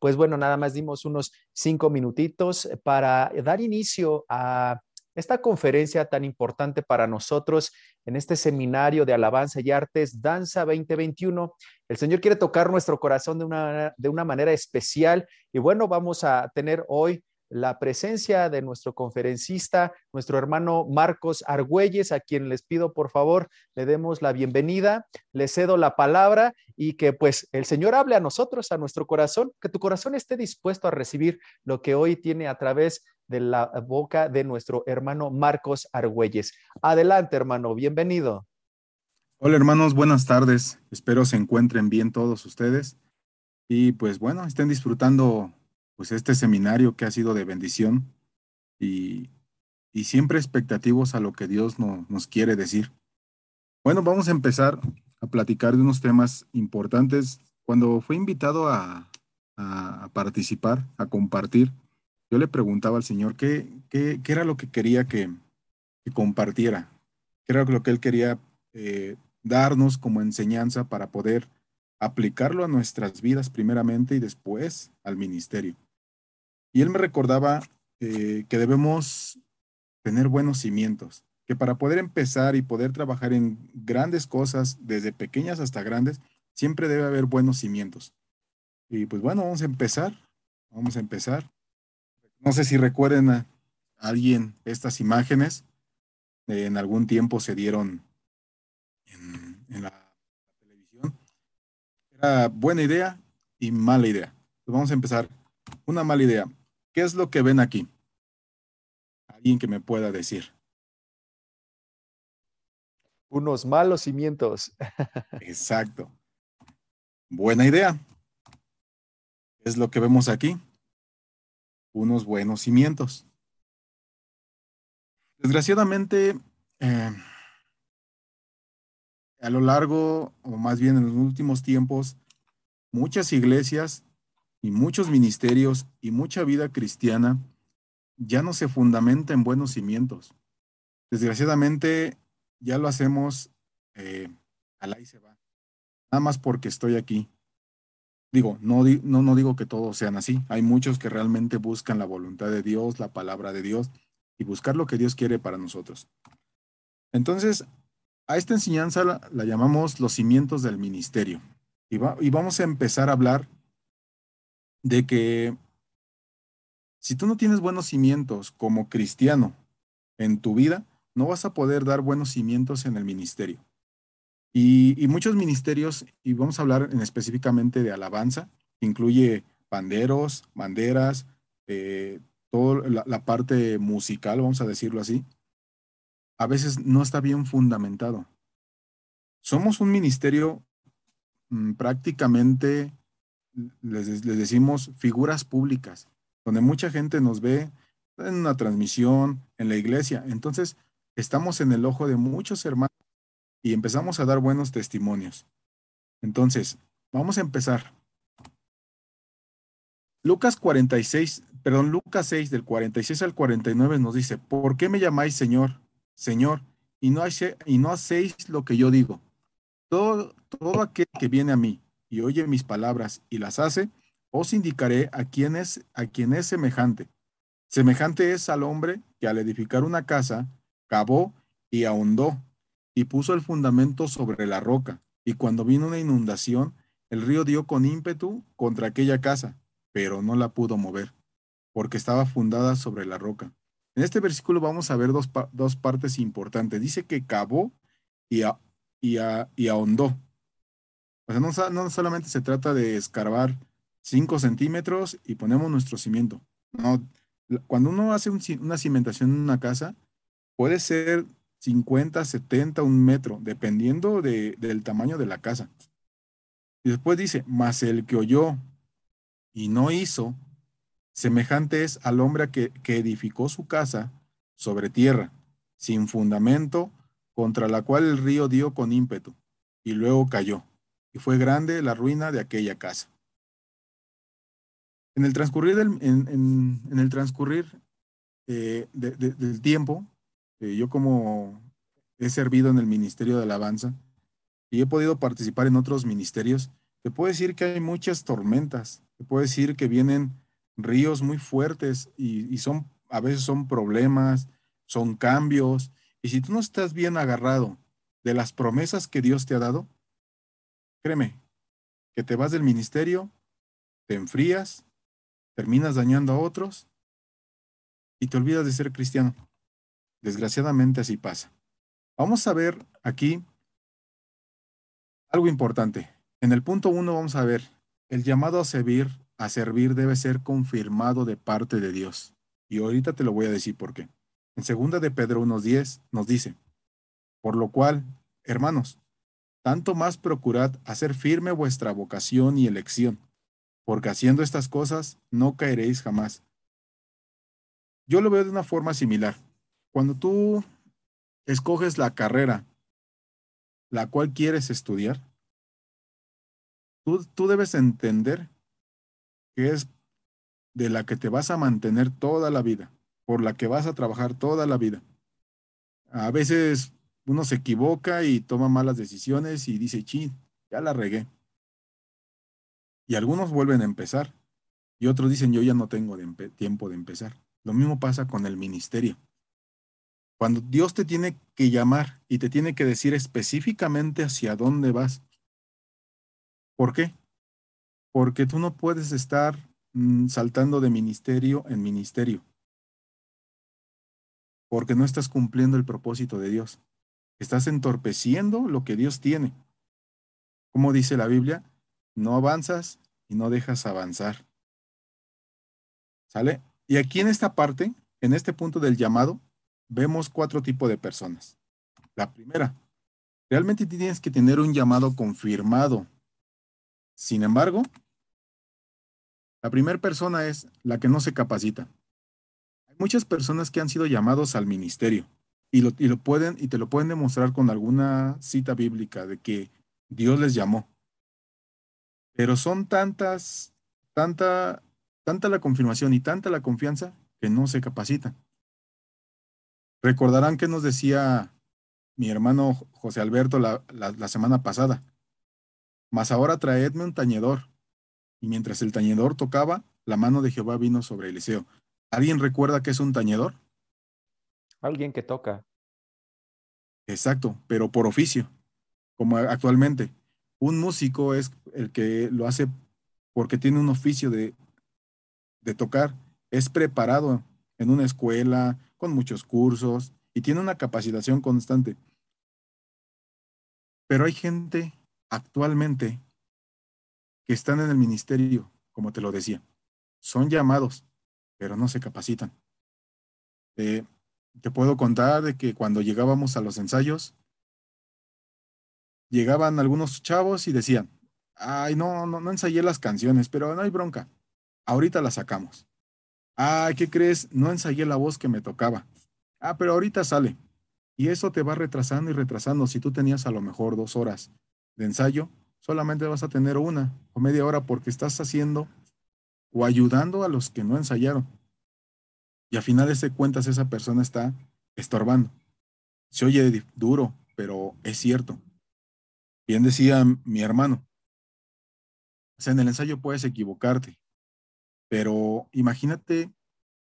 pues bueno, nada más dimos unos cinco minutitos para dar inicio a esta conferencia tan importante para nosotros en este seminario de alabanza y artes, Danza 2021. El Señor quiere tocar nuestro corazón de una, de una manera especial y bueno, vamos a tener hoy la presencia de nuestro conferencista, nuestro hermano Marcos Argüelles, a quien les pido por favor le demos la bienvenida, le cedo la palabra y que pues el Señor hable a nosotros, a nuestro corazón, que tu corazón esté dispuesto a recibir lo que hoy tiene a través de la boca de nuestro hermano Marcos Argüelles. Adelante, hermano, bienvenido. Hola, hermanos, buenas tardes. Espero se encuentren bien todos ustedes y pues bueno, estén disfrutando pues este seminario que ha sido de bendición y, siempre expectativos a lo que Dios nos quiere decir. Bueno, vamos a empezar a platicar de unos temas importantes. Cuando fue invitado a, participar, a compartir, yo le preguntaba al Señor qué, qué, era lo que quería que, compartiera, qué era lo que Él quería eh, darnos como enseñanza para poder aplicarlo a nuestras vidas primeramente y después al ministerio. Y él me recordaba eh, que debemos tener buenos cimientos, que para poder empezar y poder trabajar en grandes cosas, desde pequeñas hasta grandes, siempre debe haber buenos cimientos. Y pues bueno, vamos a empezar, vamos a empezar. No sé si recuerden a alguien estas imágenes, en algún tiempo se dieron en, en la televisión. Era buena idea y mala idea. Pues vamos a empezar. Una mala idea. ¿Qué es lo que ven aquí? Alguien que me pueda decir. Unos malos cimientos. Exacto. Buena idea. ¿Qué es lo que vemos aquí? Unos buenos cimientos. Desgraciadamente, eh, a lo largo, o más bien en los últimos tiempos, muchas iglesias y muchos ministerios y mucha vida cristiana ya no se fundamenta en buenos cimientos. Desgraciadamente ya lo hacemos eh, al ahí se va. Nada más porque estoy aquí. Digo, no, no, no digo que todos sean así. Hay muchos que realmente buscan la voluntad de Dios, la palabra de Dios y buscar lo que Dios quiere para nosotros. Entonces, a esta enseñanza la, llamamos los cimientos del ministerio. Y, y vamos a empezar a hablar de que si tú no tienes buenos cimientos como cristiano en tu vida, no vas a poder dar buenos cimientos en el ministerio. Y, muchos ministerios, y vamos a hablar en específicamente de alabanza, incluye panderos, banderas, eh, toda la, parte musical, vamos a decirlo así, a veces no está bien fundamentado. Somos un ministerio mm, prácticamente les, decimos figuras públicas, donde mucha gente nos ve en una transmisión, en la iglesia. Entonces, estamos en el ojo de muchos hermanos y empezamos a dar buenos testimonios. Entonces, vamos a empezar. Lucas 46, perdón, Lucas 6 del 46 al 49 nos dice, ¿por qué me llamáis Señor, Señor, y no, y no hacéis lo que yo digo? Todo, todo aquel que viene a mí y oye mis palabras y las hace, os indicaré a quién es, a quién es semejante. Semejante es al hombre que al edificar una casa, cavó y ahondó y puso el fundamento sobre la roca. Y cuando vino una inundación, el río dio con ímpetu contra aquella casa, pero no la pudo mover, porque estaba fundada sobre la roca. En este versículo vamos a ver dos, dos partes importantes. Dice que cavó y, y, y ahondó. O sea, no, solamente se trata de escarbar 5 centímetros y ponemos nuestro cimiento. Cuando uno hace una cimentación en una casa, puede ser 50, 70, un metro, dependiendo del tamaño de la casa. Y después dice, mas el que oyó y no hizo, semejante es al hombre que edificó su casa sobre tierra, sin fundamento, contra la cual el río dio con ímpetu, y luego cayó y fue grande la ruina de aquella casa. En el transcurrir del, en, el transcurrir, eh, del tiempo, eh, yo como he servido en el Ministerio de Alabanza y he podido participar en otros ministerios, te puedo decir que hay muchas tormentas te puedo decir que vienen ríos muy fuertes y, y son, a veces son problemas, son cambios. Y si tú no estás bien agarrado de las promesas que Dios te ha dado, créeme, que te vas del ministerio, te enfrías, terminas dañando a otros y te olvidas de ser cristiano. Desgraciadamente así pasa. Vamos a ver aquí algo importante. En el punto uno vamos a ver, el llamado a servir, a servir debe ser confirmado de parte de Dios. Y ahorita te lo voy a decir por qué. En segunda de Pedro 1.10 nos dice, por lo cual, hermanos, tanto más procurad hacer firme vuestra vocación y elección, porque haciendo estas cosas no caeréis jamás. Yo lo veo de una forma similar. Cuando tú escoges la carrera la cual quieres estudiar, tú, tú debes entender que es de la que te vas a mantener toda la vida, por la que vas a trabajar toda la vida. A veces uno se equivoca y toma malas decisiones y dice, chin, ya la regué. Y algunos vuelven a empezar y otros dicen, yo ya no tengo tiempo de empezar. Lo mismo pasa con el ministerio. Cuando Dios te tiene que llamar y te tiene que decir específicamente hacia dónde vas. ¿Por qué? Porque tú no puedes estar mm, saltando de ministerio en ministerio. Porque no estás cumpliendo el propósito de Dios. Estás entorpeciendo lo que Dios tiene. Como dice la Biblia, no avanzas y no dejas avanzar. ¿Sale? Y aquí en esta parte, en este punto del llamado, vemos cuatro tipos de personas. La primera, realmente tienes que tener un llamado confirmado. Sin embargo, la primera persona es la que no se capacita. Hay muchas personas que han sido llamados al ministerio y lo, y lo pueden y te lo pueden demostrar con alguna cita bíblica de que Dios les llamó. Pero son tantas, tanta, tanta la confirmación y tanta la confianza que no se capacitan. Recordarán que nos decía mi hermano José Alberto la, semana pasada. Mas ahora traedme un tañedor. Y mientras el tañedor tocaba, la mano de Jehová vino sobre Eliseo. ¿Alguien recuerda que es un tañedor? Alguien que toca. Exacto, pero por oficio, como actualmente. Un músico es el que lo hace porque tiene un oficio de, de tocar. Es preparado en una escuela, con muchos cursos y tiene una capacitación constante. Pero hay gente actualmente que están en el ministerio, como te lo decía. Son llamados, pero no se capacitan. Eh, te puedo contar de que cuando llegábamos a los ensayos, llegaban algunos chavos y decían, ay, no, no, no ensayé las canciones, pero no hay bronca. Ahorita las sacamos. Ah, ¿qué crees? No ensayé la voz que me tocaba. Ah, pero ahorita sale. Y eso te va retrasando y retrasando. Si tú tenías a lo mejor dos horas de ensayo, solamente vas a tener una o media hora porque estás haciendo o ayudando a los que no ensayaron. Y a finales de cuentas esa persona está estorbando. Se oye duro, pero es cierto. Bien decía mi hermano. O sea, en el ensayo puedes equivocarte, pero imagínate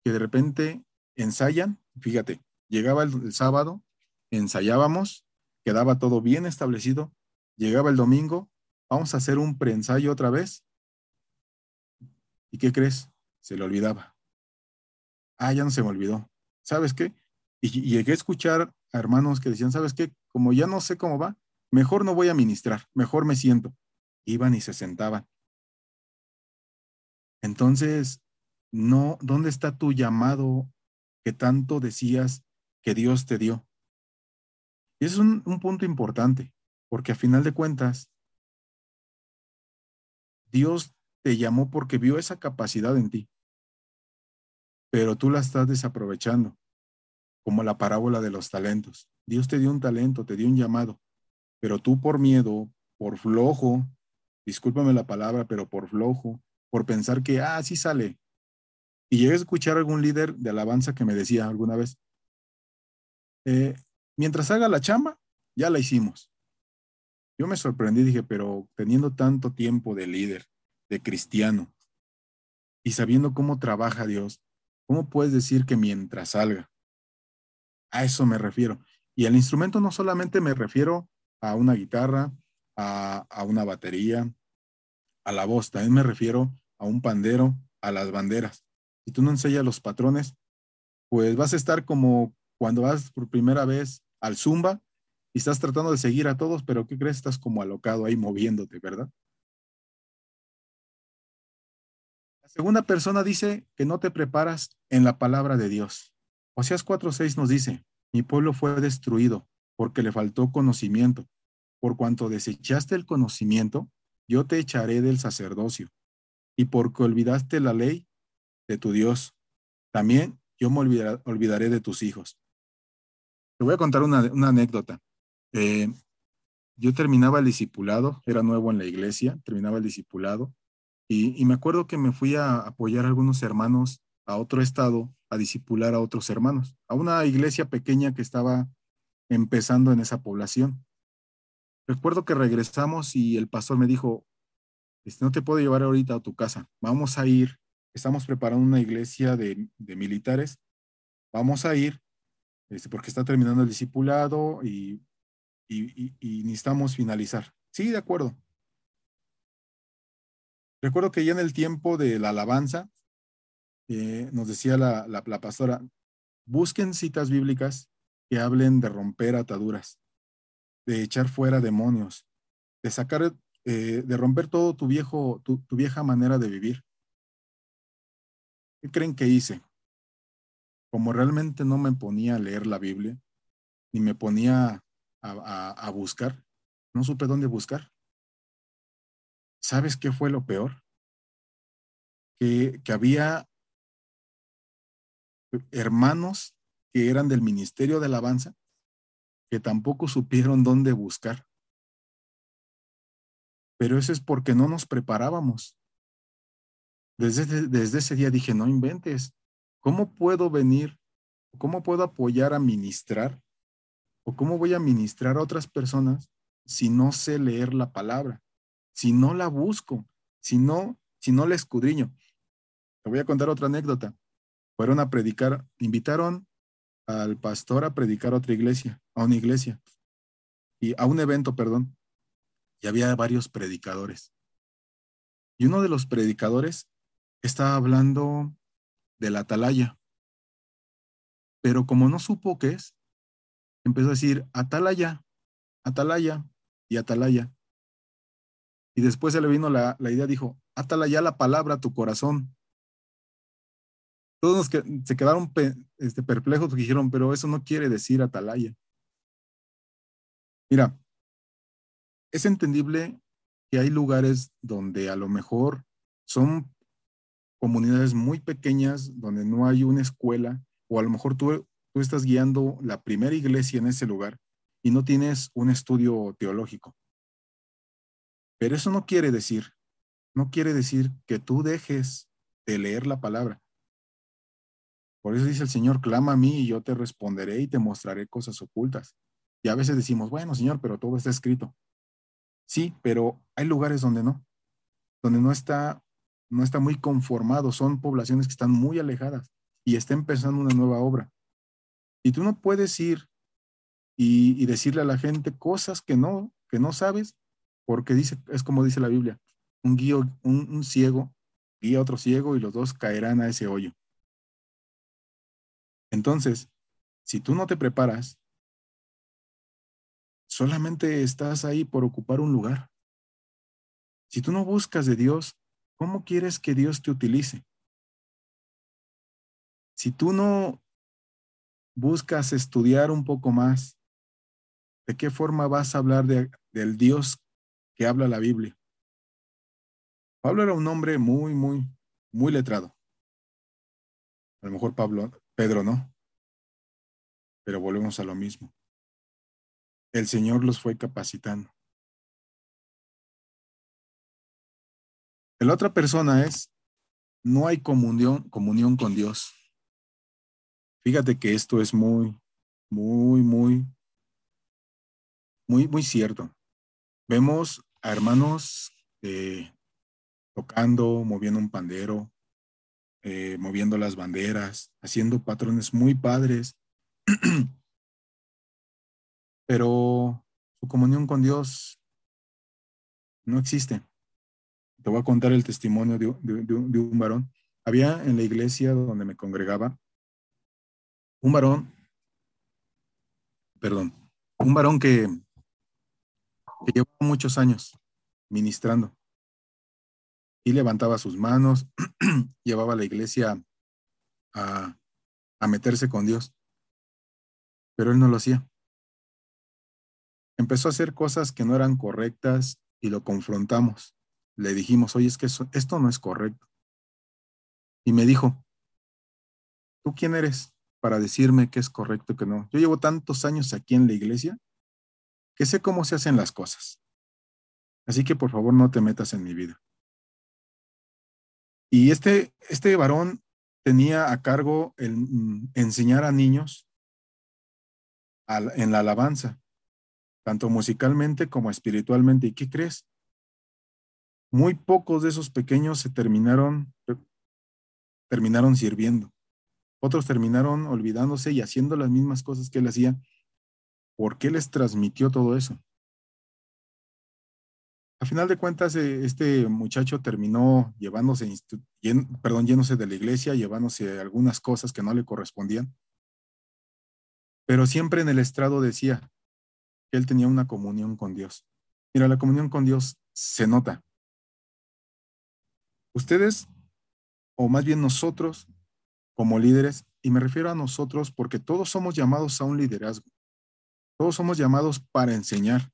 que de repente ensayan, fíjate, llegaba el, sábado, ensayábamos, quedaba todo bien establecido, llegaba el domingo, vamos a hacer un preensayo otra vez. ¿Y qué crees? Se le olvidaba. Ah, ya no se me olvidó. ¿Sabes qué? Y, llegué a escuchar a hermanos que decían, ¿sabes qué? Como ya no sé cómo va, mejor no voy a ministrar, mejor me siento. Iban y se sentaban. Entonces, no, ¿dónde está tu llamado que tanto decías que Dios te dio? Y es un punto importante, porque a final de cuentas, Dios te llamó porque vio esa capacidad en ti, pero tú la estás desaprovechando, como la parábola de los talentos. Dios te dio un talento, te dio un llamado, pero tú por miedo, por flojo, discúlpame la palabra, pero por flojo, por pensar que, ah, sí sale. Y llegué a escuchar a algún líder de alabanza que me decía alguna vez, eh, mientras haga la chamba, ya la hicimos. Yo me sorprendí, dije, pero teniendo tanto tiempo de líder, de cristiano, y sabiendo cómo trabaja Dios, ¿cómo puedes decir que mientras salga? A eso me refiero. Y el instrumento no solamente me refiero a una guitarra, a, a una batería, a la voz, también me refiero a un pandero, a las banderas. Si tú no enseñas los patrones, pues vas a estar como cuando vas por primera vez al zumba y estás tratando de seguir a todos, pero ¿qué crees? Estás como alocado ahí moviéndote, ¿verdad? Segunda persona dice que no te preparas en la palabra de Dios. Oseas 4:6 nos dice, mi pueblo fue destruido porque le faltó conocimiento. Por cuanto desechaste el conocimiento, yo te echaré del sacerdocio. Y porque olvidaste la ley de tu Dios, también yo me olvidaré de tus hijos. Te voy a contar una, anécdota. Eh, yo terminaba el discipulado, era nuevo en la iglesia, terminaba el discipulado, y, me acuerdo que me fui a apoyar a algunos hermanos a otro estado, a discipular a otros hermanos, a una iglesia pequeña que estaba empezando en esa población. Recuerdo que regresamos y el pastor me dijo, este, no te puedo llevar ahorita a tu casa, vamos a ir, estamos preparando una iglesia de, militares, vamos a ir, este, porque está terminando el discipulado y, necesitamos finalizar. Sí, de acuerdo. Recuerdo que ya en el tiempo de la alabanza, eh, nos decía la, pastora, busquen citas bíblicas que hablen de romper ataduras, de echar fuera demonios, de sacar, eh, de romper todo tu viejo, tu, vieja manera de vivir. ¿Qué creen que hice? Como realmente no me ponía a leer la Biblia, ni me ponía a, buscar, no supe dónde buscar. ¿Sabes qué fue lo peor? Que, había hermanos que eran del Ministerio de Alabanza que tampoco supieron dónde buscar. Pero eso es porque no nos preparábamos. Desde, desde ese día dije, no inventes, ¿cómo puedo venir? ¿Cómo puedo apoyar a ministrar? ¿O cómo voy a ministrar a otras personas si no sé leer la palabra? Si no la busco, si no, si no la escudriño. Te voy a contar otra anécdota. Fueron a predicar, invitaron al pastor a predicar a otra iglesia, a una iglesia, y a un evento, perdón, y había varios predicadores. Y uno de los predicadores estaba hablando de la atalaya, pero como no supo qué es, empezó a decir atalaya, atalaya y atalaya. Y después se le vino la, la idea, dijo, atalaya la palabra a tu corazón todos los que se quedaron este, perplejos dijeron, pero eso no quiere decir atalaya. Mira, es entendible que hay lugares donde a lo mejor son comunidades muy pequeñas, donde no hay una escuela, o a lo mejor tú, tú estás guiando la primera iglesia en ese lugar y no tienes un estudio teológico. Pero eso no quiere decir, no quiere decir que tú dejes de leer la palabra. Por eso dice el Señor, clama a mí y yo te responderé y te mostraré cosas ocultas. Y a veces decimos, bueno, Señor, pero todo está escrito. Sí, pero hay lugares donde no, donde no está, no está muy conformado, son poblaciones que están muy alejadas y está empezando una nueva obra. Y tú no puedes ir y, decirle a la gente cosas que no, que no sabes, porque dice, es como dice la Biblia, un, guío, un, ciego guía a otro ciego y los dos caerán a ese hoyo. Entonces, si tú no te preparas, solamente estás ahí por ocupar un lugar. Si tú no buscas de Dios, ¿cómo quieres que Dios te utilice? Si tú no buscas estudiar un poco más, ¿de qué forma vas a hablar del Dios que habla la Biblia? Pablo era un hombre muy, muy, muy letrado. A lo mejor Pablo, Pedro no. Pero volvemos a lo mismo. El Señor los fue capacitando. La otra persona es, no hay comunión, comunión con Dios. Fíjate que esto es muy, muy, muy, muy, muy cierto. Vemos a hermanos eh, tocando, moviendo un pandero, eh, moviendo las banderas, haciendo patrones muy padres, pero su comunión con Dios no existe. Te voy a contar el testimonio de, de un varón. Había en la iglesia donde me congregaba un varón, perdón, un varón que, que llevaba muchos años ministrando y levantaba sus manos, llevaba a la iglesia a, a meterse con Dios, pero él no lo hacía. Empezó a hacer cosas que no eran correctas y lo confrontamos. Le dijimos, oye, es que esto no es correcto. Y me dijo, ¿tú quién eres para decirme qué es correcto y qué no? Yo llevo tantos años aquí en la iglesia sé cómo se hacen las cosas. Así que por favor no te metas en mi vida. Y este, este varón tenía a cargo el, mm, enseñar a niños en la alabanza, tanto musicalmente como espiritualmente. ¿Y qué crees? Muy pocos de esos pequeños se terminaron, terminaron sirviendo. Otros terminaron olvidándose y haciendo las mismas cosas que él hacía. ¿Por qué les transmitió todo eso? A final de cuentas, eh, este muchacho terminó llevándose, perdón, yéndose de la iglesia, llevándose algunas cosas que no le correspondían. Pero siempre en el estrado decía que él tenía una comunión con Dios. Mira, la comunión con Dios se nota. Ustedes, o más bien nosotros, como líderes, y me refiero a nosotros porque todos somos llamados a un liderazgo. Todos somos llamados para enseñar.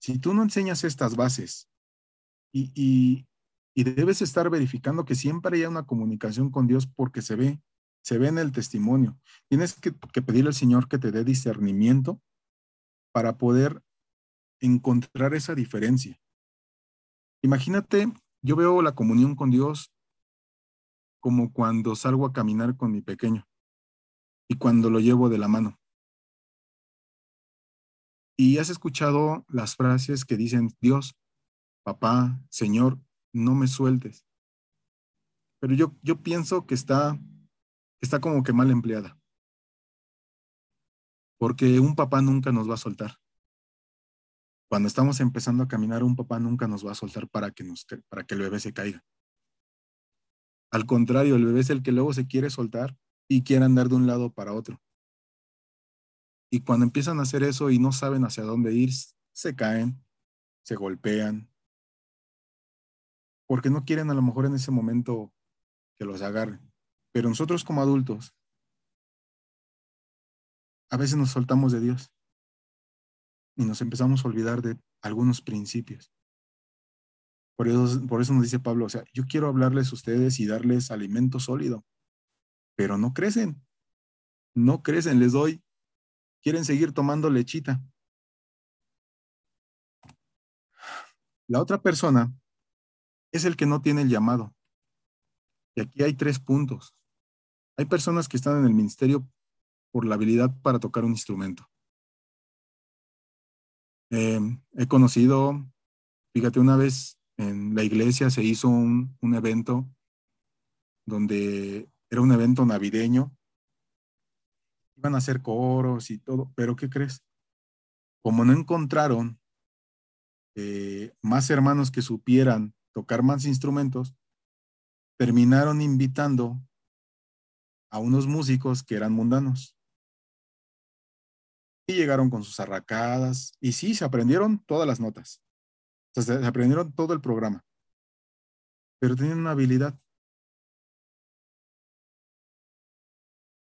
Si tú no enseñas estas bases y, debes estar verificando que siempre haya una comunicación con Dios porque se ve, se ve en el testimonio. Tienes que, que pedirle al Señor que te dé discernimiento para poder encontrar esa diferencia. Imagínate, yo veo la comunión con Dios como cuando salgo a caminar con mi pequeño y cuando lo llevo de la mano. Y has escuchado las frases que dicen, Dios, papá, Señor, no me sueltes. Pero yo, yo pienso que está, está como que mal empleada. Porque un papá nunca nos va a soltar. Cuando estamos empezando a caminar, un papá nunca nos va a soltar para que, nos, para que el bebé se caiga. Al contrario, el bebé es el que luego se quiere soltar y quiere andar de un lado para otro. Y cuando empiezan a hacer eso y no saben hacia dónde ir, se caen, se golpean, porque no quieren a lo mejor en ese momento que los agarren. Pero nosotros como adultos, a veces nos soltamos de Dios y nos empezamos a olvidar de algunos principios. Por eso, por eso nos dice Pablo, o sea, yo quiero hablarles a ustedes y darles alimento sólido, pero no crecen, no crecen, les doy quieren seguir tomando lechita. La otra persona es el que no tiene el llamado. Y aquí hay tres puntos. Hay personas que están en el ministerio por la habilidad para tocar un instrumento. Em, he conocido, fíjate, una vez en la iglesia se hizo un, un evento donde era un evento navideño iban a hacer coros y todo, pero ¿qué crees? Como no encontraron eh, más hermanos que supieran tocar más instrumentos, terminaron invitando a unos músicos que eran mundanos. Y llegaron con sus arracadas, y sí, se aprendieron todas las notas. Se aprendieron todo el programa. Pero tenían una habilidad.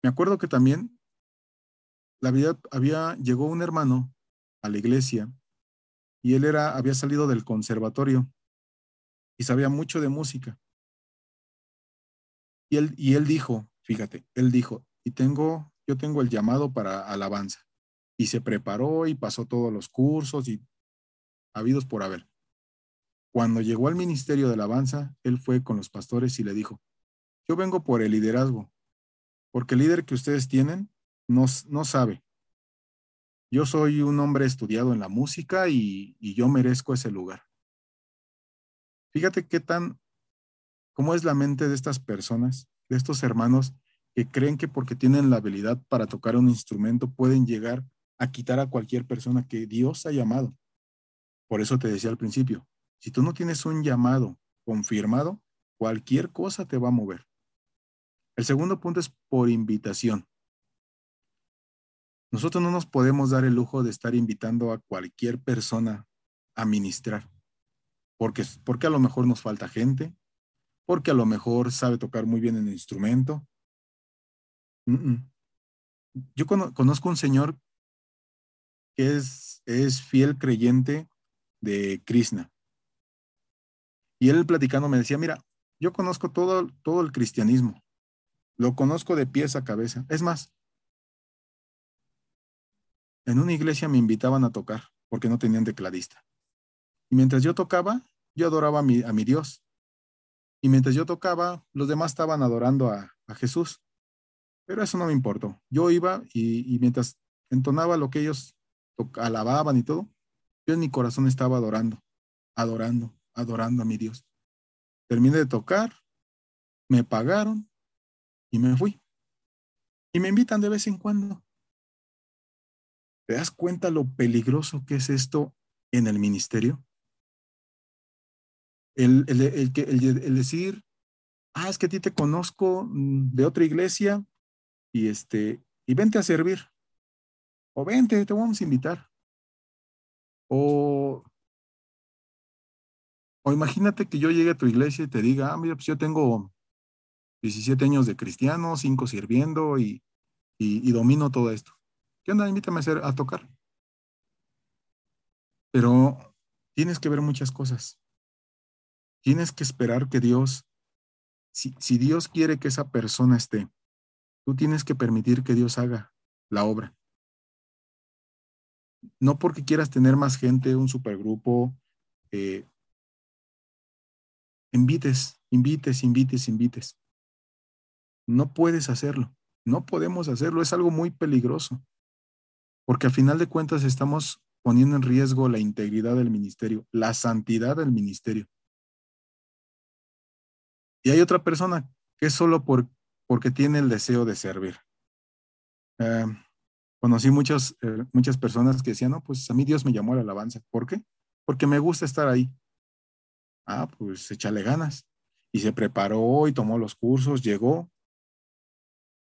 Me acuerdo que también la había, llegó un hermano a la iglesia y él era, había salido del conservatorio y sabía mucho de música. Y él, y él dijo, fíjate, él dijo, y tengo, yo tengo el llamado para alabanza. Y se preparó y pasó todos los cursos y habidos por haber. Cuando llegó al ministerio de alabanza, él fue con los pastores y le dijo, yo vengo por el liderazgo, porque el líder que ustedes tienen no, sabe. Yo soy un hombre estudiado en la música y, yo merezco ese lugar. Fíjate qué tan, cómo es la mente de estas personas, de estos hermanos que creen que porque tienen la habilidad para tocar un instrumento pueden llegar a quitar a cualquier persona que Dios ha llamado. Por eso te decía al principio, si tú no tienes un llamado confirmado, cualquier cosa te va a mover. El segundo punto es por invitación. Nosotros no nos podemos dar el lujo de estar invitando a cualquier persona a ministrar, porque, porque a lo mejor nos falta gente, porque a lo mejor sabe tocar muy bien el instrumento. Yo conozco un señor que es, es fiel creyente de Krishna. Y él platicando me decía, mira, yo conozco todo, todo el cristianismo, lo conozco de pies a cabeza. Es más, en una iglesia me invitaban a tocar porque no tenían tecladista. Y mientras yo tocaba, yo adoraba a mi, a mi Dios. Y mientras yo tocaba, los demás estaban adorando a, Jesús. Pero eso no me importó. Yo iba y, y mientras entonaba lo que ellos alababan y todo, yo en mi corazón estaba adorando, adorando, adorando a mi Dios. Terminé de tocar, me pagaron y me fui. Y me invitan de vez en cuando. ¿Te das cuenta lo peligroso que es esto en el ministerio? El, el, decir, ah, es que a ti te conozco mm, de otra iglesia y este, y vente a servir. O vente, te vamos a invitar. O, o imagínate que yo llegue a tu iglesia y te diga, ah, mira, pues yo tengo 17 años de cristiano, 5 sirviendo y, y domino todo esto. ¿Qué onda? Invítame a, hacer, a tocar. Pero tienes que ver muchas cosas. Tienes que esperar que Dios, si, si Dios quiere que esa persona esté, tú tienes que permitir que Dios haga la obra. No porque quieras tener más gente, un supergrupo, eh, invites, invites, invites, invites. No puedes hacerlo, no podemos hacerlo, es algo muy peligroso porque al final de cuentas estamos poniendo en riesgo la integridad del ministerio, la santidad del ministerio. Y hay otra persona que es solo por, porque tiene el deseo de servir. Eh, conocí muchas, eh, muchas personas que decían, no, pues a mí Dios me llamó a la alabanza. ¿Por qué? Porque me gusta estar ahí. Ah, pues échale ganas. Y se preparó y tomó los cursos, llegó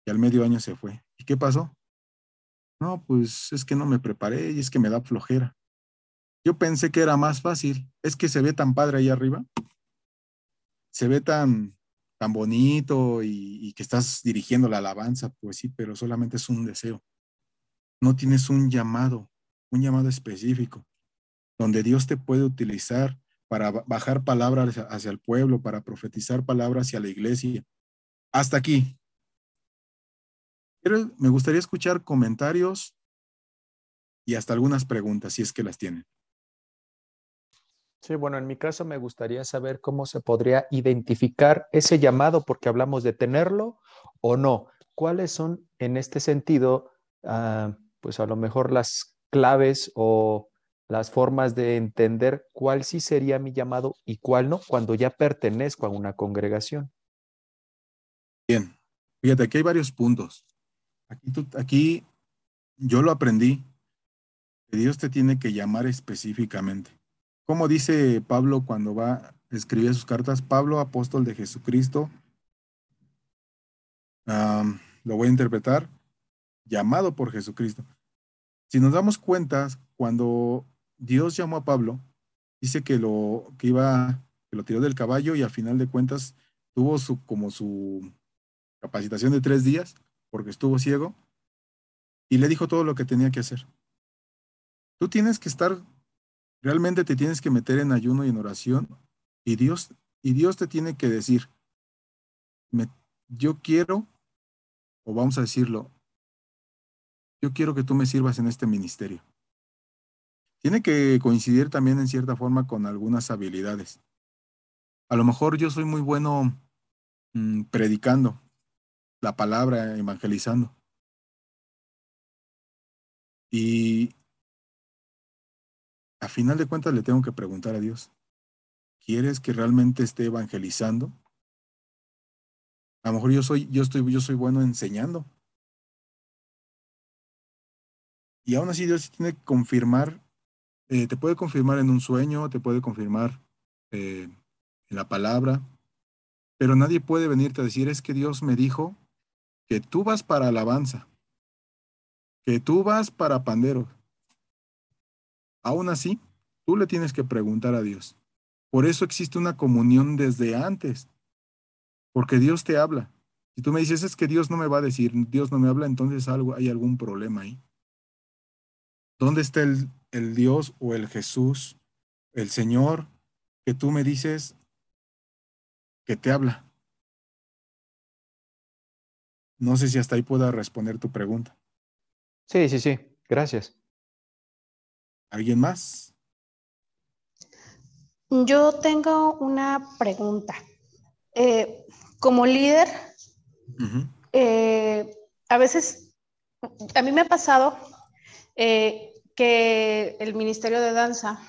y al medio año se fue. ¿Y qué pasó? No, pues es que no me preparé y es que me da flojera. Yo pensé que era más fácil. Es que se ve tan padre ahí arriba. Se ve tan, tan bonito y, que estás dirigiendo la alabanza. Pues sí, pero solamente es un deseo. No tienes un llamado, un llamado específico, donde Dios te puede utilizar para bajar palabras hacia el pueblo, para profetizar palabras hacia la iglesia. Hasta aquí, pero me gustaría escuchar comentarios y hasta algunas preguntas, si es que las tienen. Sí, bueno, en mi caso me gustaría saber cómo se podría identificar ese llamado, porque hablamos de tenerlo o no. ¿Cuáles son en este sentido, ah, pues a lo mejor las claves o las formas de entender cuál sí sería mi llamado y cuál no cuando ya pertenezco a una congregación? Bien, fíjate, aquí hay varios puntos. Aquí, yo lo aprendí, que Dios te tiene que llamar específicamente. Como dice Pablo cuando va a escribir sus cartas, Pablo, apóstol de Jesucristo, lo voy a interpretar, llamado por Jesucristo. Si nos damos cuenta, cuando Dios llamó a Pablo, dice que lo que iba, que lo tiró del caballo y a final de cuentas tuvo su como su capacitación de tres días porque estuvo ciego, y le dijo todo lo que tenía que hacer. Tú tienes que estar, realmente te tienes que meter en ayuno y en oración, y Dios, y Dios te tiene que decir, yo quiero, o vamos a decirlo, yo quiero que tú me sirvas en este ministerio. Tiene que coincidir también en cierta forma con algunas habilidades. A lo mejor yo soy muy bueno mm, predicando, la palabra, evangelizando. Y a final de cuentas le tengo que preguntar a Dios, ¿quieres que realmente esté evangelizando A lo mejor yo soy, yo estoy, yo soy bueno enseñando. Y aún así Dios tiene que confirmar, eh, te puede confirmar en un sueño, te puede confirmar eh, en la palabra, pero nadie puede venirte a decir, es que Dios me dijo que tú vas para alabanza, que tú vas para pandero. Aún así, tú le tienes que preguntar a Dios. Por eso existe una comunión desde antes, porque Dios te habla. Si tú me dices, es que Dios no me va a decir, Dios no me habla, entonces algo, hay algún problema ahí. ¿Dónde está el, el Dios o el Jesús, el Señor, que tú me dices que te habla? No sé si hasta ahí pueda responder tu pregunta. Sí, sí, sí. Gracias. ¿Alguien más? Yo tengo una pregunta. Eh, como líder, eh, a veces, a mí me ha pasado eh, que el Ministerio de Danza,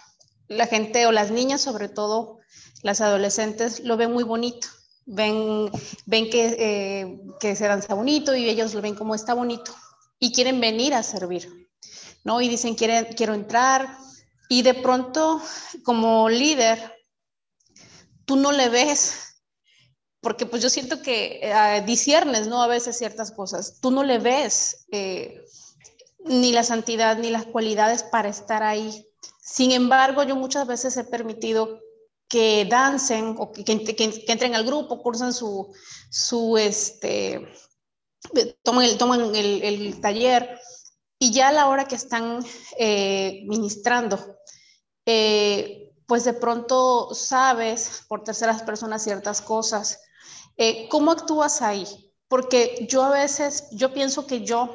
la gente o las niñas sobre todo, las adolescentes, lo ven muy bonito. Ven, ven que, que se danza bonito y ellos lo ven como está bonito y quieren venir a servir, ¿no? Y dicen, quiero, quiero entrar. Y de pronto, como líder, tú no le ves, porque pues yo siento que eh, disiernes, ¿no? A veces ciertas cosas, tú no le ves eh, ni la santidad ni las cualidades para estar ahí. Sin embargo, yo muchas veces he permitido que dancen o que, entren al grupo, cursan su, su, este, toman el, toman el, el taller y ya a la hora que están eh, ministrando, eh, pues de pronto sabes por terceras personas ciertas cosas. Eh, ¿Cómo actúas ahí? Porque yo a veces, yo pienso que yo,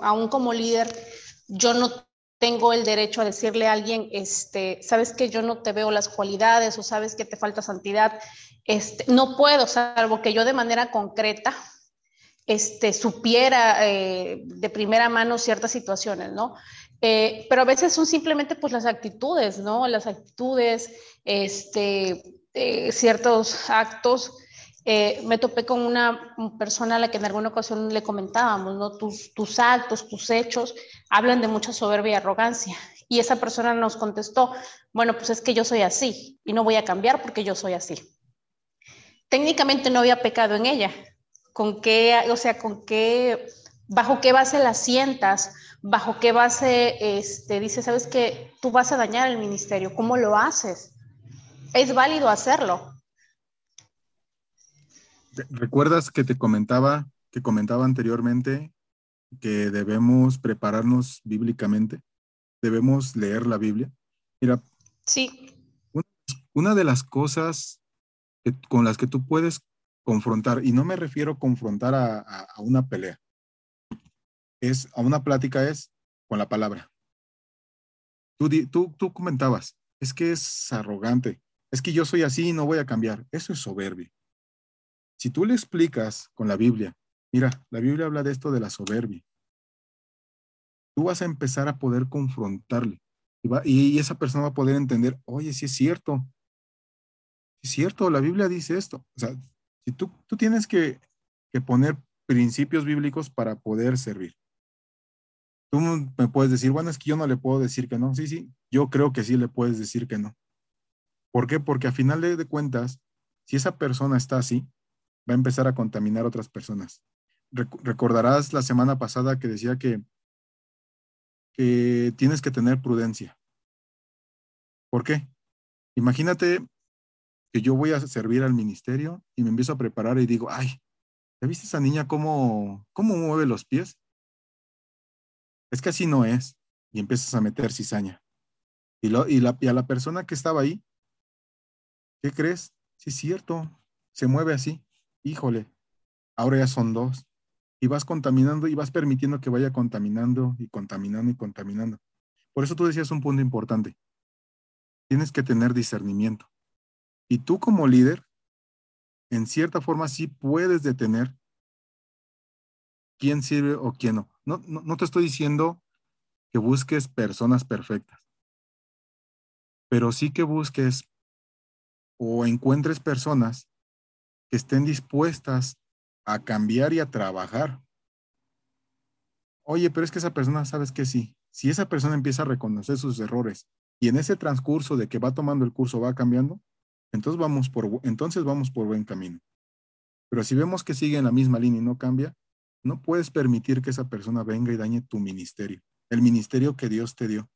aún como líder, yo no tengo el derecho a decirle a alguien, este, sabes que yo no te veo las cualidades o sabes que te falta santidad. Este, no puedo, salvo que yo de manera concreta este, supiera eh, de primera mano ciertas situaciones, ¿no? Eh, pero a veces son simplemente pues las actitudes, ¿no? Las actitudes, este, eh, ciertos actos. Me topé con una persona a la que en alguna ocasión le comentábamos, ¿no? Tus, tus actos, tus hechos hablan de mucha soberbia y arrogancia. Y esa persona nos contestó, bueno, pues es que yo soy así y no voy a cambiar porque yo soy así. Técnicamente no había pecado en ella, con qué, o sea, con qué, bajo qué base la sientas, bajo qué base este, dice, sabes que tú vas a dañar el ministerio, ¿cómo lo haces? Es válido hacerlo. ¿Recuerdas que te comentaba, que comentaba anteriormente que debemos prepararnos bíblicamente? Debemos leer la Biblia. Mira, sí. Una, de las cosas con las que tú puedes confrontar, y no me refiero a confrontar a, una pelea, es a una plática es con la palabra. Tú, tú, tú comentabas, es que es arrogante, es que yo soy así y no voy a cambiar. Eso es soberbia. Si tú le explicas con la Biblia, mira, la Biblia habla de esto de la soberbia, tú vas a empezar a poder confrontarle y, esa persona va a poder entender, oye, sí es cierto, es cierto, la Biblia dice esto. O sea, si tú, tú tienes que, poner principios bíblicos para poder servir. Tú me puedes decir, bueno, es que yo no le puedo decir que no. Sí, sí, yo creo que sí le puedes decir que no. ¿Por qué? Porque a final de, cuentas, si esa persona está así, va a empezar a contaminar a otras personas. recordarás la semana pasada que decía que, que tienes que tener prudencia. ¿Por qué? Imagínate que yo voy a servir al ministerio y me empiezo a preparar y digo, ay, ¿ya viste esa niña cómo, cómo mueve los pies? Es que así no es. Y empiezas a meter cizaña. Y, lo, y, la, y a la persona que estaba ahí, ¿qué crees? Sí, es cierto, se mueve así. Híjole, ahora ya son dos. Y vas contaminando y vas permitiendo que vaya contaminando y contaminando y contaminando. Por eso tú decías un punto importante. Tienes que tener discernimiento. Y tú como líder, en cierta forma sí puedes detener quién sirve o quién no. No, no, te estoy diciendo que busques personas perfectas, pero sí que busques o encuentres personas que estén dispuestas a cambiar y a trabajar. Oye, pero es que esa persona, sabes que sí, si esa persona empieza a reconocer sus errores y en ese transcurso de que va tomando el curso va cambiando, entonces vamos por, entonces vamos por buen camino. Pero si vemos que sigue en la misma línea y no cambia, no puedes permitir que esa persona venga y dañe tu ministerio, el ministerio que Dios te dio.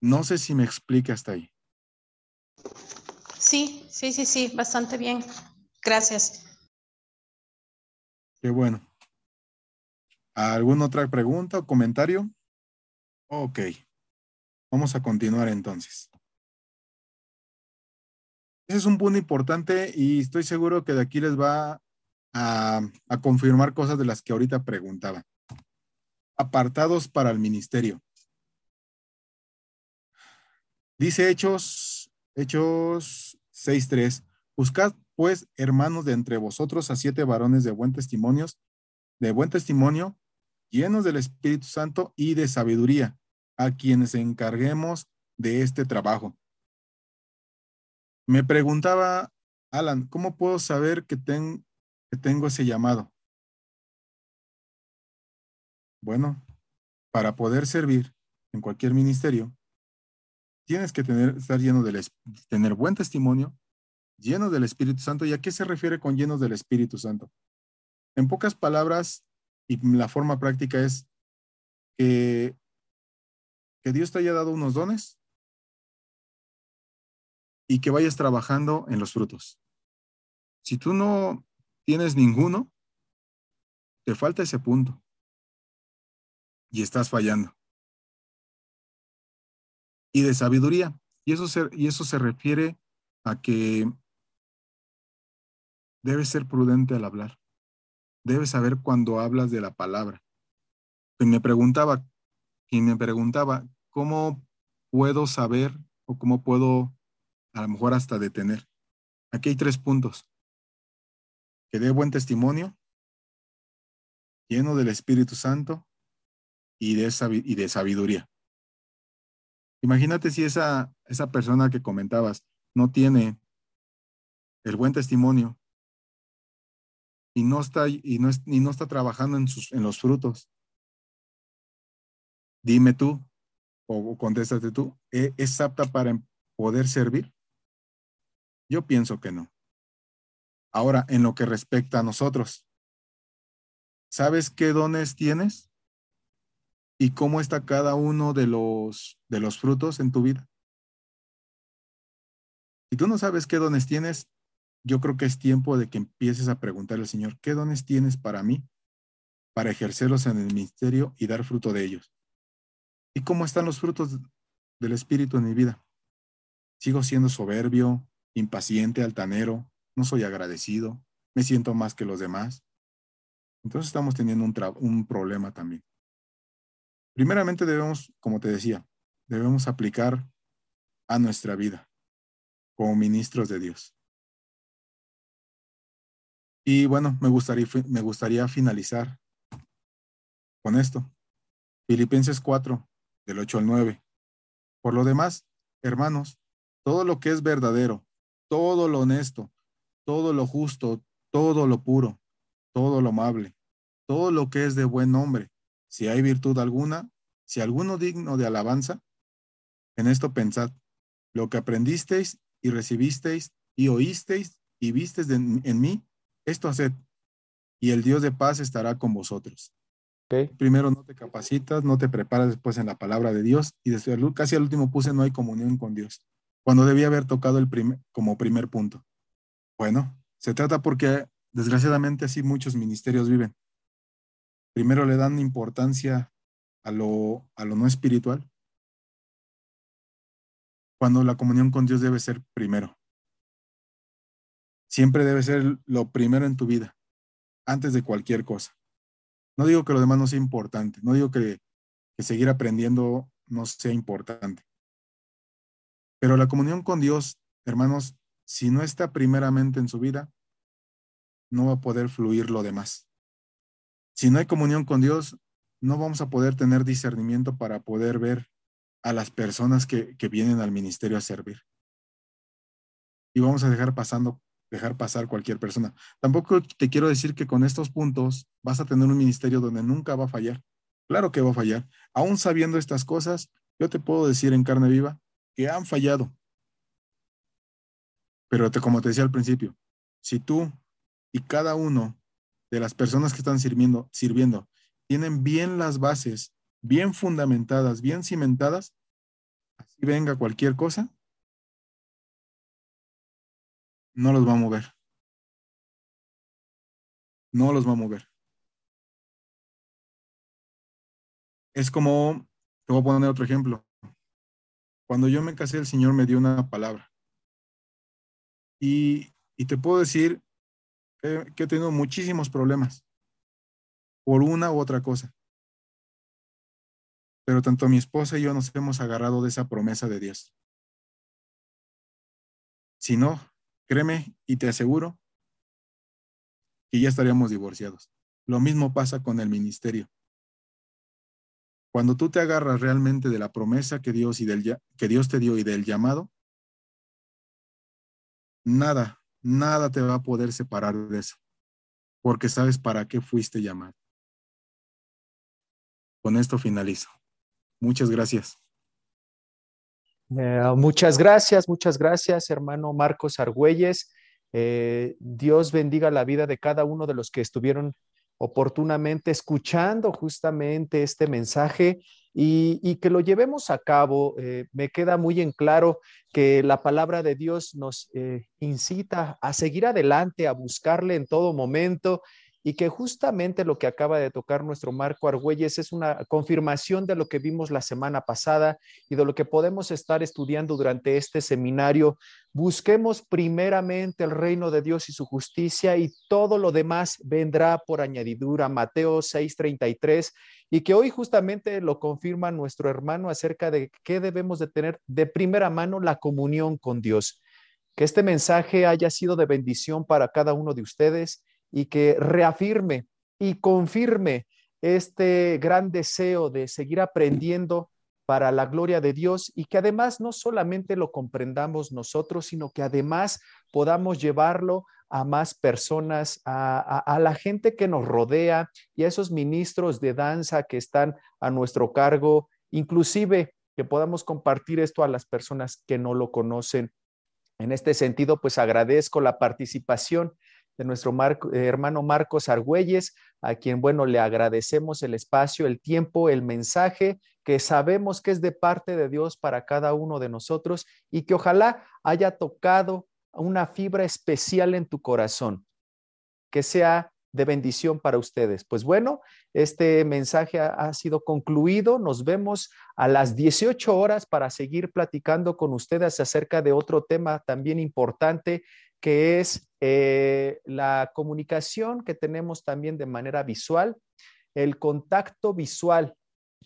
No sé si me explica hasta ahí. Sí, sí, sí, sí, bastante bien. Gracias. Qué bueno. ¿Alguna otra pregunta o comentario? Ok. Vamos a continuar entonces. Ese es un punto importante y estoy seguro que de aquí les va a, confirmar cosas de las que ahorita preguntaba. Apartados para el ministerio. Dice Hechos, Hechos 6.3, buscad pues, hermanos de entre vosotros, a siete varones de buen testimonio, de buen testimonio, llenos del Espíritu Santo y de sabiduría, a quienes encarguemos de este trabajo. Me preguntaba, Alan, ¿cómo puedo saber que, que tengo ese llamado? Bueno, para poder servir en cualquier ministerio, tienes que tener, estar lleno de tener buen testimonio, lleno del Espíritu Santo. ¿Y a qué se refiere con llenos del Espíritu Santo? En pocas palabras, y la forma práctica es que, que Dios te haya dado unos dones y que vayas trabajando en los frutos. Si tú no tienes ninguno, te falta ese punto y estás fallando. Y de sabiduría. Y eso se, y eso se refiere a que debes ser prudente al hablar. Debes saber cuando hablas de la palabra. Y me preguntaba, y me preguntaba, ¿cómo puedo saber o cómo puedo a lo mejor hasta detener? Aquí hay tres puntos. Que dé buen testimonio, lleno del Espíritu Santo y de, y de sabiduría. Imagínate si esa, esa persona que comentabas no tiene el buen testimonio y no está, y no, y no está trabajando en, sus, en los frutos. Dime tú, o, contéstate tú, ¿e, ¿es apta para poder servir? Yo pienso que no. Ahora, en lo que respecta a nosotros, ¿sabes qué dones tienes? ¿Y cómo está cada uno de los, de los frutos en tu vida? Si tú no sabes qué dones tienes, yo creo que es tiempo de que empieces a preguntarle al Señor, ¿qué dones tienes para mí? Para ejercerlos en el ministerio y dar fruto de ellos. ¿Y cómo están los frutos del Espíritu en mi vida? Sigo siendo soberbio, impaciente, altanero, no soy agradecido, me siento más que los demás. Entonces estamos teniendo un, un problema también. Primeramente debemos, como te decía, debemos aplicar a nuestra vida como ministros de Dios. Y bueno, me gustaría, me gustaría finalizar con esto. Filipenses 4, del 8 al 9. Por lo demás, hermanos, todo lo que es verdadero, todo lo honesto, todo lo justo, todo lo puro, todo lo amable, todo lo que es de buen nombre, si hay virtud alguna, si alguno digno de alabanza, en esto pensad, lo que aprendisteis y recibisteis y oísteis y visteis en mí, esto haced, y el Dios de paz estará con vosotros. Primero no te capacitas, no te preparas después en la palabra de Dios, y desde casi al último puse no hay comunión con Dios, cuando debía haber tocado el primer, como primer punto. Bueno, se trata porque desgraciadamente así muchos ministerios viven. Primero le dan importancia a lo, a lo no espiritual, cuando la comunión con Dios debe ser primero siempre debe ser lo primero en tu vida, antes de cualquier cosa. No digo que lo demás no sea importante, no digo que, seguir aprendiendo no sea importante. Pero la comunión con Dios, hermanos, si no está primeramente en su vida, no va a poder fluir lo demás. Si no hay comunión con Dios, no vamos a poder tener discernimiento para poder ver a las personas que, que vienen al ministerio a servir. Y vamos a dejar pasando dejar pasar cualquier persona. Tampoco te quiero decir que con estos puntos vas a tener un ministerio donde nunca va a fallar. Claro que va a fallar. Aún sabiendo estas cosas, yo te puedo decir en carne viva que han fallado. Pero te, como te decía al principio, si tú y cada uno de las personas que están sirviendo, sirviendo tienen bien las bases, bien fundamentadas, bien cimentadas, así venga cualquier cosa, no los va a mover. No los va a mover. Es como, te voy a poner otro ejemplo. Cuando yo me casé, el Señor me dio una palabra. Y, y te puedo decir que, he tenido muchísimos problemas por una u otra cosa. Pero tanto mi esposa y yo nos hemos agarrado de esa promesa de Dios. Si no, Créeme y te aseguro que ya estaríamos divorciados. Lo mismo pasa con el ministerio. Cuando tú te agarras realmente de la promesa que Dios, y del, que Dios te dio y del llamado, nada, nada te va a poder separar de eso, porque sabes para qué fuiste llamado. Con esto finalizo. Muchas gracias. Eh, muchas gracias, muchas gracias, hermano Marcos Argüelles. Eh, Dios bendiga la vida de cada uno de los que estuvieron oportunamente escuchando justamente este mensaje y, que lo llevemos a cabo. Eh, me queda muy en claro que la palabra de Dios nos incita a seguir adelante, a buscarle en todo momento y que justamente lo que acaba de tocar nuestro Marco Argüelles es una confirmación de lo que vimos la semana pasada y de lo que podemos estar estudiando durante este seminario. Busquemos primeramente el reino de Dios y su justicia y todo lo demás vendrá por añadidura. Mateo 6:33 y que hoy justamente lo confirma nuestro hermano acerca de qué debemos de tener de primera mano la comunión con Dios. Que este mensaje haya sido de bendición para cada uno de ustedes y que reafirme y confirme este gran deseo de seguir aprendiendo para la gloria de Dios y que además no solamente lo comprendamos nosotros, sino que además podamos llevarlo a más personas, a, la gente que nos rodea y a esos ministros de danza que están a nuestro cargo, inclusive que podamos compartir esto a las personas que no lo conocen. En este sentido, pues agradezco la participación de nuestro eh, hermano Marcos Argüelles, a quien, bueno, le agradecemos el espacio, el tiempo, el mensaje que sabemos que es de parte de Dios para cada uno de nosotros y que ojalá haya tocado una fibra especial en tu corazón, que sea de bendición para ustedes. Pues bueno, este mensaje ha, ha, sido concluido. Nos vemos a las 18 horas para seguir platicando con ustedes acerca de otro tema también importante que es eh, la comunicación que tenemos también de manera visual, el contacto visual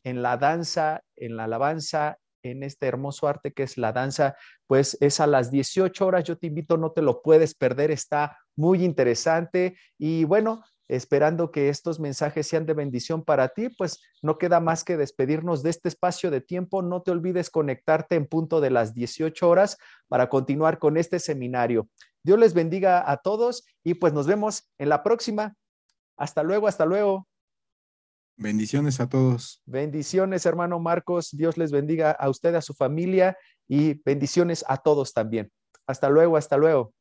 en la danza, en la alabanza, en este hermoso arte que es la danza, pues es a las 18 horas. Yo te invito, no te lo puedes perder, está muy interesante. Y bueno, esperando que estos mensajes sean de bendición para ti, pues no queda más que despedirnos de este espacio de tiempo. No te olvides conectarte en punto de las 18 horas para continuar con este seminario. Dios les bendiga a todos y pues nos vemos en la próxima. Hasta luego, hasta luego. Bendiciones a todos. Bendiciones, hermano Marcos. Dios les bendiga a usted, a su familia y bendiciones a todos también. Hasta luego, hasta luego.